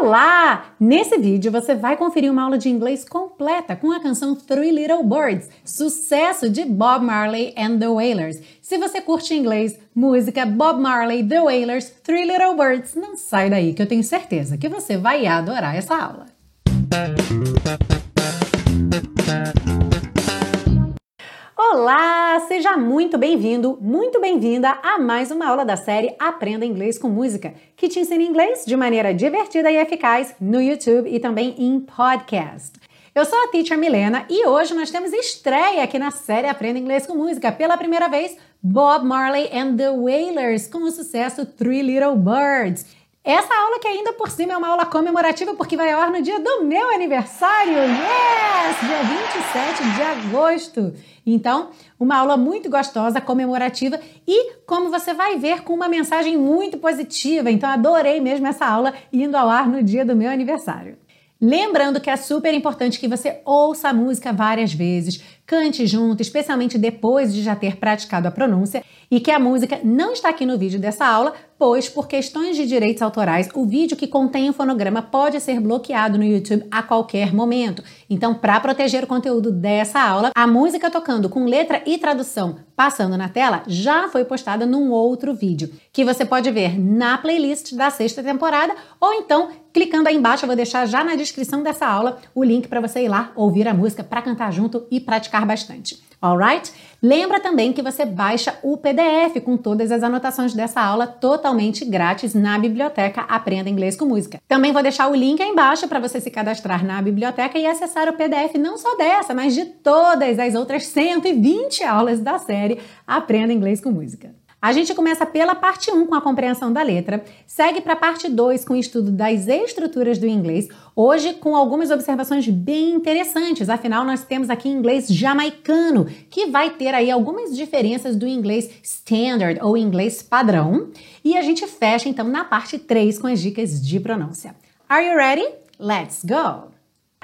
Olá! Nesse vídeo você vai conferir uma aula de inglês completa com a canção Three Little Birds, sucesso de Bob Marley and the Wailers. Se você curte inglês, música, Bob Marley, The Wailers, Three Little Birds, não sai daí que eu tenho certeza que você vai adorar essa aula. Olá, seja muito bem-vindo, muito bem-vinda a mais uma aula da série Aprenda Inglês com Música, que te ensina inglês de maneira divertida e eficaz no YouTube e também em podcast. Eu sou a Teacher Milena e hoje nós temos estreia aqui na série Aprenda Inglês com Música. Pela primeira vez, Bob Marley and the Wailers com o sucesso Three Little Birds. Essa aula que ainda por cima é uma aula comemorativa porque vai ao ar no dia do meu aniversário. Yes! Dia 27 de agosto. Então, uma aula muito gostosa, comemorativa e, como você vai ver, com uma mensagem muito positiva. Então, adorei mesmo essa aula indo ao ar no dia do meu aniversário. Lembrando que é super importante que você ouça a música várias vezes, cante junto, especialmente depois de já ter praticado a pronúncia, e que a música não está aqui no vídeo dessa aula, pois, por questões de direitos autorais, o vídeo que contém o fonograma pode ser bloqueado no YouTube a qualquer momento. Então, para proteger o conteúdo dessa aula, a música tocando com letra e tradução passando na tela já foi postada num outro vídeo, que você pode ver na playlist da sexta temporada, ou então clicando aí embaixo, eu vou deixar já na descrição dessa aula o link para você ir lá ouvir a música para cantar junto e praticar bastante. Alright? Lembra também que você baixa o PDF com todas as anotações dessa aula totalmente grátis na biblioteca Aprenda Inglês com Música. Também vou deixar o link aí embaixo para você se cadastrar na biblioteca e acessar o PDF não só dessa, mas de todas as outras 120 aulas da série Aprenda Inglês com Música. A gente começa pela parte 1 com a compreensão da letra, segue para a parte 2 com o estudo das estruturas do inglês, hoje com algumas observações bem interessantes, afinal nós temos aqui inglês jamaicano, que vai ter aí algumas diferenças do inglês standard ou inglês padrão, e a gente fecha então na parte 3 com as dicas de pronúncia. Are you ready? Let's go!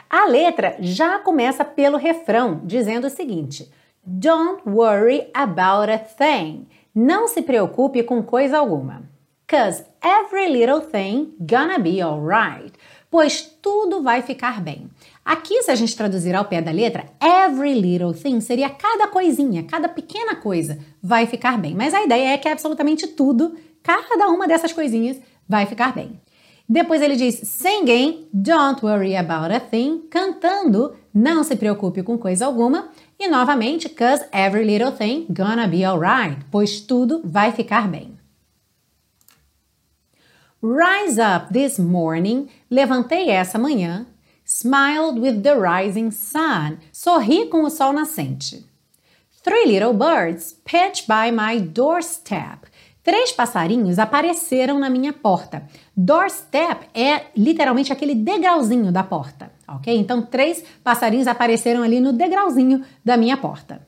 A letra já começa pelo refrão, dizendo o seguinte: Don't worry about a thing. Não se preocupe com coisa alguma. Cause every little thing gonna be alright. Pois tudo vai ficar bem. Aqui, se a gente traduzir ao pé da letra, every little thing seria cada coisinha, cada pequena coisa vai ficar bem. Mas a ideia é que absolutamente tudo, cada uma dessas coisinhas vai ficar bem. Depois ele diz singing, don't worry about a thing, cantando, não se preocupe com coisa alguma. E novamente, cause every little thing gonna be alright, pois tudo vai ficar bem. Rise up this morning, levantei essa manhã. Smiled with the rising sun, sorri com o sol nascente. Three little birds pitched by my doorstep. Três passarinhos apareceram na minha porta. Doorstep é literalmente aquele degrauzinho da porta ok? Então, três passarinhos apareceram ali no degrauzinho da minha porta.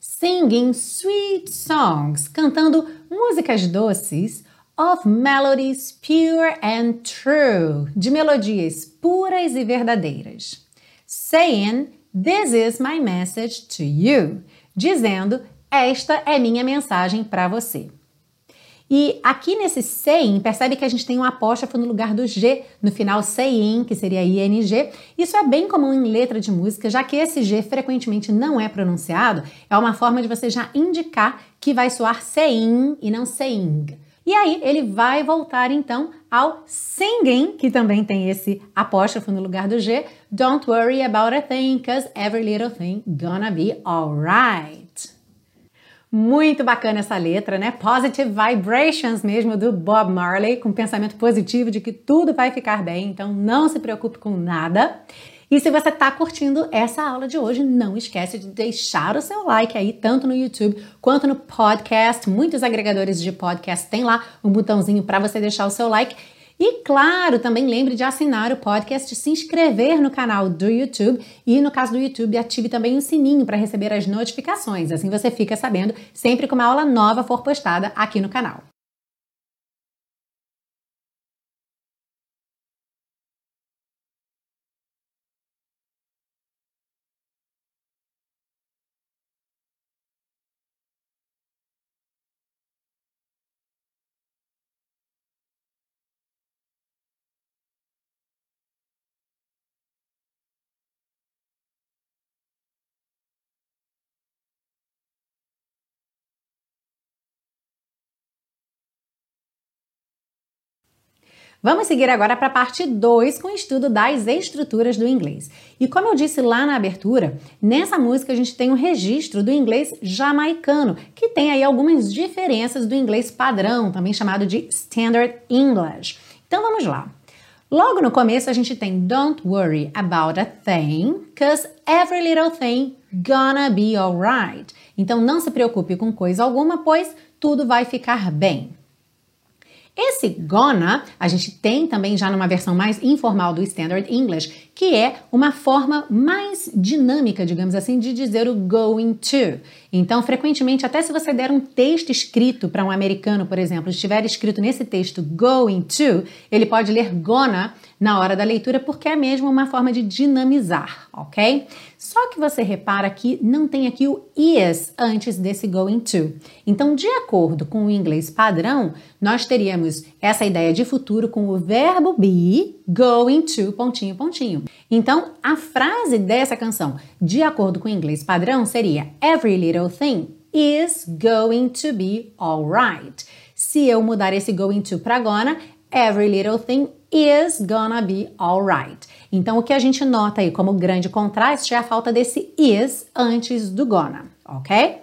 Singing sweet songs, cantando músicas doces of melodies pure and true, de melodias puras e verdadeiras. Saying, This is my message to you, dizendo, esta é minha mensagem para você. E aqui nesse saying, percebe que a gente tem um apóstrofo no lugar do G, no final saying, que seria ING. Isso é bem comum em letra de música, já que esse G frequentemente não é pronunciado, é uma forma de você já indicar que vai soar saying e não saying. E aí ele vai voltar então ao singing, que também tem esse apóstrofo no lugar do G. Don't worry about a thing, cause every little thing gonna be alright. Muito bacana essa letra, né? Positive Vibrations mesmo do Bob Marley, com pensamento positivo de que tudo vai ficar bem, então não se preocupe com nada. E se você está curtindo essa aula de hoje, não esquece de deixar o seu like aí, tanto no YouTube quanto no podcast. Muitos agregadores de podcast têm lá um botãozinho para você deixar o seu like. E claro, também lembre de assinar o podcast, se inscrever no canal do YouTube e no caso do YouTube, ative também o sininho para receber as notificações. Assim você fica sabendo sempre que uma aula nova for postada aqui no canal. Vamos seguir agora para a parte 2 com o estudo das estruturas do inglês. E como eu disse lá na abertura, nessa música a gente tem um registro do inglês jamaicano, que tem aí algumas diferenças do inglês padrão, também chamado de Standard English. Então vamos lá. Logo no começo a gente tem Don't worry about a thing, cause every little thing gonna be alright. Então não se preocupe com coisa alguma, pois tudo vai ficar bem. Esse gonna a gente tem também já numa versão mais informal do Standard English, que é uma forma mais dinâmica, digamos assim, de dizer o going to. Então, frequentemente, até se você der um texto escrito para um americano, por exemplo, estiver escrito nesse texto going to, ele pode ler gonna na hora da leitura, porque é mesmo uma forma de dinamizar, ok? Só que você repara que não tem aqui o is antes desse going to. Então, de acordo com o inglês padrão, nós teríamos essa ideia de futuro com o verbo be, going to, pontinho, pontinho. Então, a frase dessa canção, de acordo com o inglês padrão, seria Every little thing is going to be alright. Se eu mudar esse going to para gonna, every little thing is gonna be alright. Então, o que a gente nota aí como grande contraste é a falta desse is antes do gonna, ok?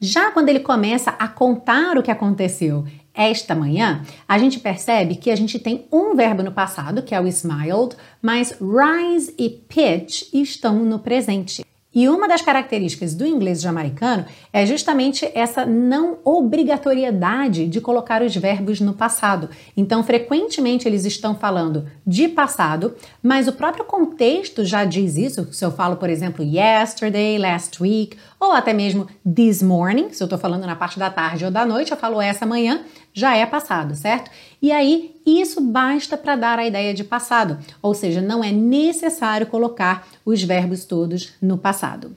Já quando ele começa a contar o que aconteceu esta manhã, a gente percebe que a gente tem um verbo no passado, que é o smiled, mas rise e pitch estão no presente. E uma das características do inglês jamaicano é justamente essa não obrigatoriedade de colocar os verbos no passado. Então, frequentemente eles estão falando de passado, mas o próprio contexto já diz isso. Se eu falo, por exemplo, yesterday, last week, ou até mesmo this morning, se eu estou falando na parte da tarde ou da noite, eu falo essa manhã, já é passado, certo? E aí, isso basta para dar a ideia de passado, ou seja, não é necessário colocar os verbos todos no passado.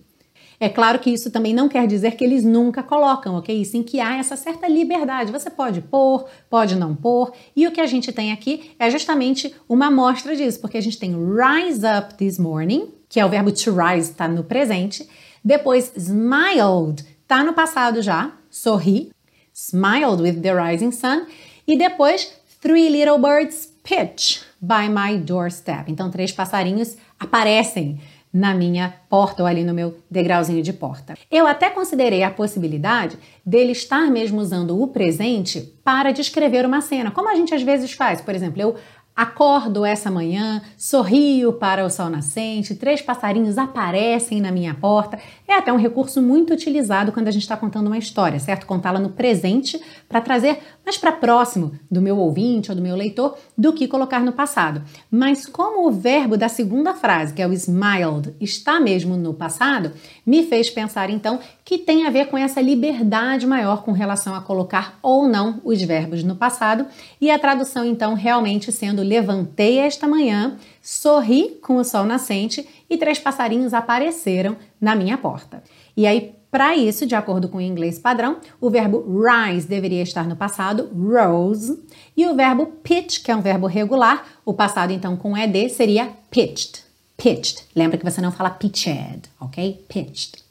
É claro que isso também não quer dizer que eles nunca colocam, ok? Sim que há essa certa liberdade. Você pode pôr, pode não pôr. E o que a gente tem aqui é justamente uma amostra disso, porque a gente tem rise up this morning, que é o verbo to rise, está no presente. Depois, smiled, está no passado já, sorri smiled with the rising sun. E depois, Three Little Birds Pitch by my doorstep. Então, três passarinhos aparecem na minha porta ou ali no meu degrauzinho de porta. Eu até considerei a possibilidade dele estar mesmo usando o presente para descrever uma cena, como a gente às vezes faz. Por exemplo, eu Acordo essa manhã, sorrio para o sol nascente, três passarinhos aparecem na minha porta. É até um recurso muito utilizado quando a gente está contando uma história, certo? Contá-la no presente para trazer mais para próximo do meu ouvinte ou do meu leitor do que colocar no passado. Mas como o verbo da segunda frase, que é o smiled, está mesmo no passado, me fez pensar então que tem a ver com essa liberdade maior com relação a colocar ou não os verbos no passado e a tradução então realmente sendo levantei esta manhã, sorri com o sol nascente e três passarinhos apareceram na minha porta. E aí, para isso, de acordo com o inglês padrão, o verbo rise deveria estar no passado, rose, e o verbo pitch, que é um verbo regular, o passado então com ed seria pitched. Pitched. Lembra que você não fala pitched, ok? Pitched.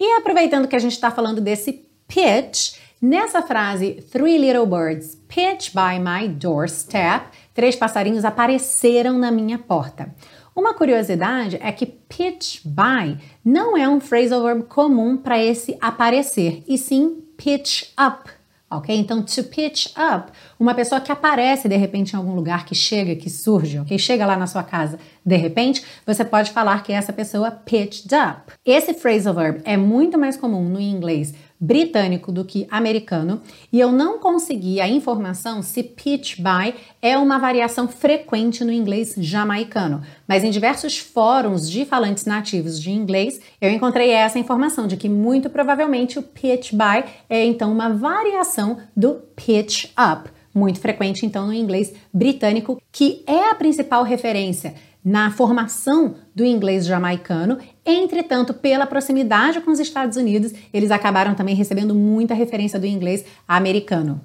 E aproveitando que a gente está falando desse pitch, nessa frase Three little birds pitch by my doorstep, três passarinhos apareceram na minha porta. Uma curiosidade é que pitch by não é um phrasal verb comum para esse aparecer, e sim pitch up. Ok? Então, to pitch up, uma pessoa que aparece de repente em algum lugar, que chega, que surge, ok? Chega lá na sua casa de repente, você pode falar que essa pessoa pitched up. Esse phrasal verb é muito mais comum no inglês britânico do que americano, e eu não consegui a informação se pitch by é uma variação frequente no inglês jamaicano, mas em diversos fóruns de falantes nativos de inglês, eu encontrei essa informação de que muito provavelmente o pitch by é então uma variação do pitch up, muito frequente então no inglês britânico, que é a principal referência na formação do inglês jamaicano. Entretanto, pela proximidade com os Estados Unidos, eles acabaram também recebendo muita referência do inglês americano.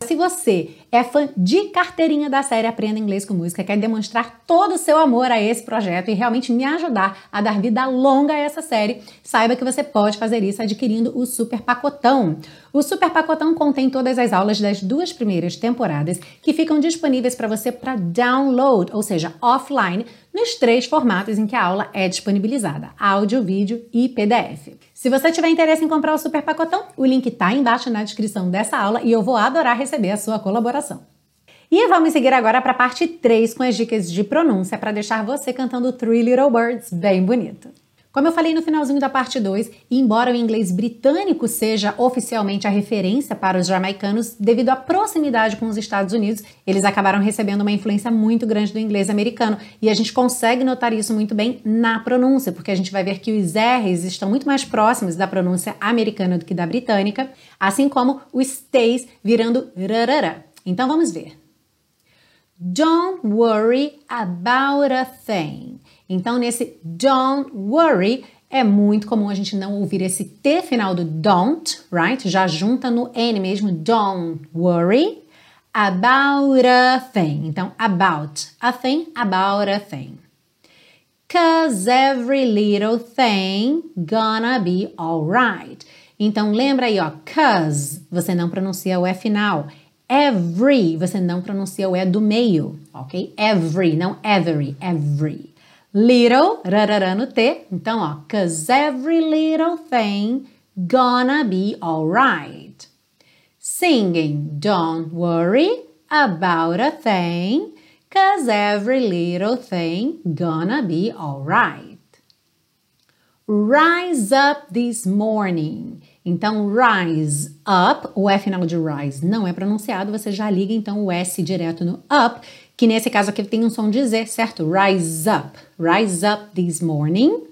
Se você é fã de carteirinha da série Aprenda Inglês com Música, quer demonstrar todo o seu amor a esse projeto e realmente me ajudar a dar vida longa a essa série, saiba que você pode fazer isso adquirindo o Super Pacotão. O Super Pacotão contém todas as aulas das duas primeiras temporadas que ficam disponíveis para você para download, ou seja, offline, nos três formatos em que a aula é disponibilizada: áudio, vídeo e PDF. Se você tiver interesse em comprar o super pacotão, o link está embaixo na descrição dessa aula e eu vou adorar receber a sua colaboração. E vamos seguir agora para a parte 3 com as dicas de pronúncia para deixar você cantando Three Little Birds bem bonito. Como eu falei no finalzinho da parte 2, embora o inglês britânico seja oficialmente a referência para os jamaicanos, devido à proximidade com os Estados Unidos, eles acabaram recebendo uma influência muito grande do inglês americano. E a gente consegue notar isso muito bem na pronúncia, porque a gente vai ver que os R's estão muito mais próximos da pronúncia americana do que da britânica, assim como os T's virando rarara. Então vamos ver. Don't worry about a thing. Então, nesse don't worry, é muito comum a gente não ouvir esse T final do don't, right? Já junta no N mesmo, don't worry about a thing. Então, about a thing, about a thing. Cause every little thing gonna be alright. Então, lembra aí, ó, cause, você não pronuncia o E final. Every, você não pronuncia o E do meio, ok? Every, não every, every. Little, rarará no T. Então, ó, cause every little thing gonna be alright. Singing, don't worry about a thing, cause every little thing gonna be alright. Rise up this morning. Então, rise up, o F final de rise não é pronunciado, você já liga então o S direto no up, que nesse caso aqui tem um som de Z, certo? Rise up, rise up this morning.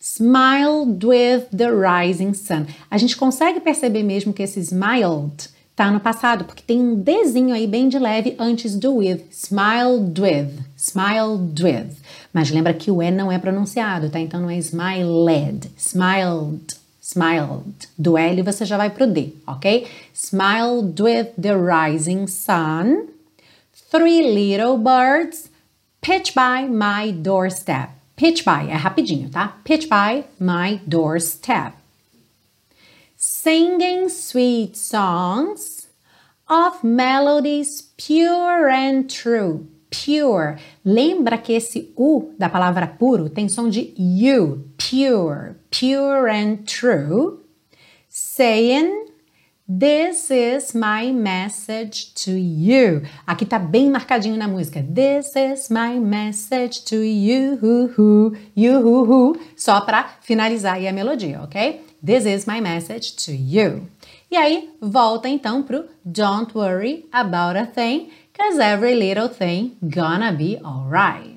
Smiled with the rising sun. A gente consegue perceber mesmo que esse smiled tá no passado, porque tem um Dzinho aí bem de leve antes do with. Smiled with, smiled with. Mas lembra que o E não é pronunciado, tá? Então não é smiled, smiled smiled. Do L você já vai pro D, ok? Smiled with the rising sun. Three little birds pitch by my doorstep. Pitch by é rapidinho, tá? Pitch by my doorstep. Singing sweet songs of melodies pure and true pure. Lembra que esse U da palavra puro tem som de U, pure, pure and true. Saying, This is my message to you. Aqui tá bem marcadinho na música. This is my message to you, you, só para finalizar aí a melodia, ok? This is my message to you. E aí, volta então pro Don't worry about a thing Cause every little thing gonna be alright.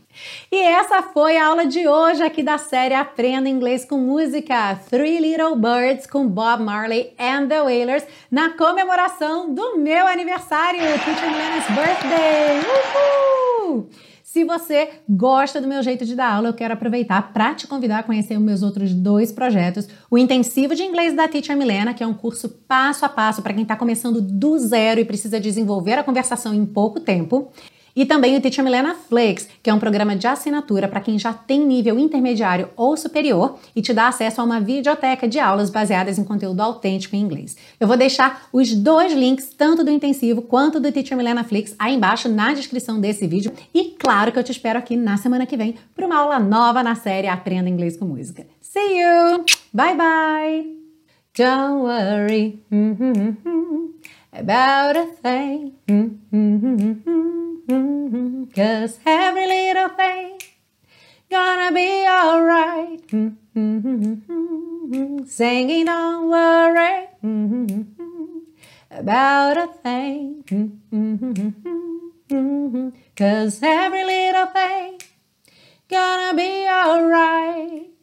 E essa foi a aula de hoje aqui da série Aprenda Inglês com Música Three Little Birds com Bob Marley and the Wailers na comemoração do meu aniversário, Teacher Milena's Birthday! Uhul! Se você gosta do meu jeito de dar aula, eu quero aproveitar para te convidar a conhecer os meus outros dois projetos: o Intensivo de Inglês da Teacher Milena, que é um curso passo a passo para quem está começando do zero e precisa desenvolver a conversação em pouco tempo. E também o Teacher Milena Flakes, que é um programa de assinatura para quem já tem nível intermediário ou superior e te dá acesso a uma videoteca de aulas baseadas em conteúdo autêntico em inglês. Eu vou deixar os dois links, tanto do intensivo quanto do Teacher Milena Flakes, aí embaixo na descrição desse vídeo. E claro que eu te espero aqui na semana que vem para uma aula nova na série Aprenda Inglês com Música. See you! Bye bye! Don't worry about a thing. Mm-hmm. Cause every little thing gonna be alright. Mm-hmm. Singing, don't worry about a thing. Cause every little thing gonna be alright.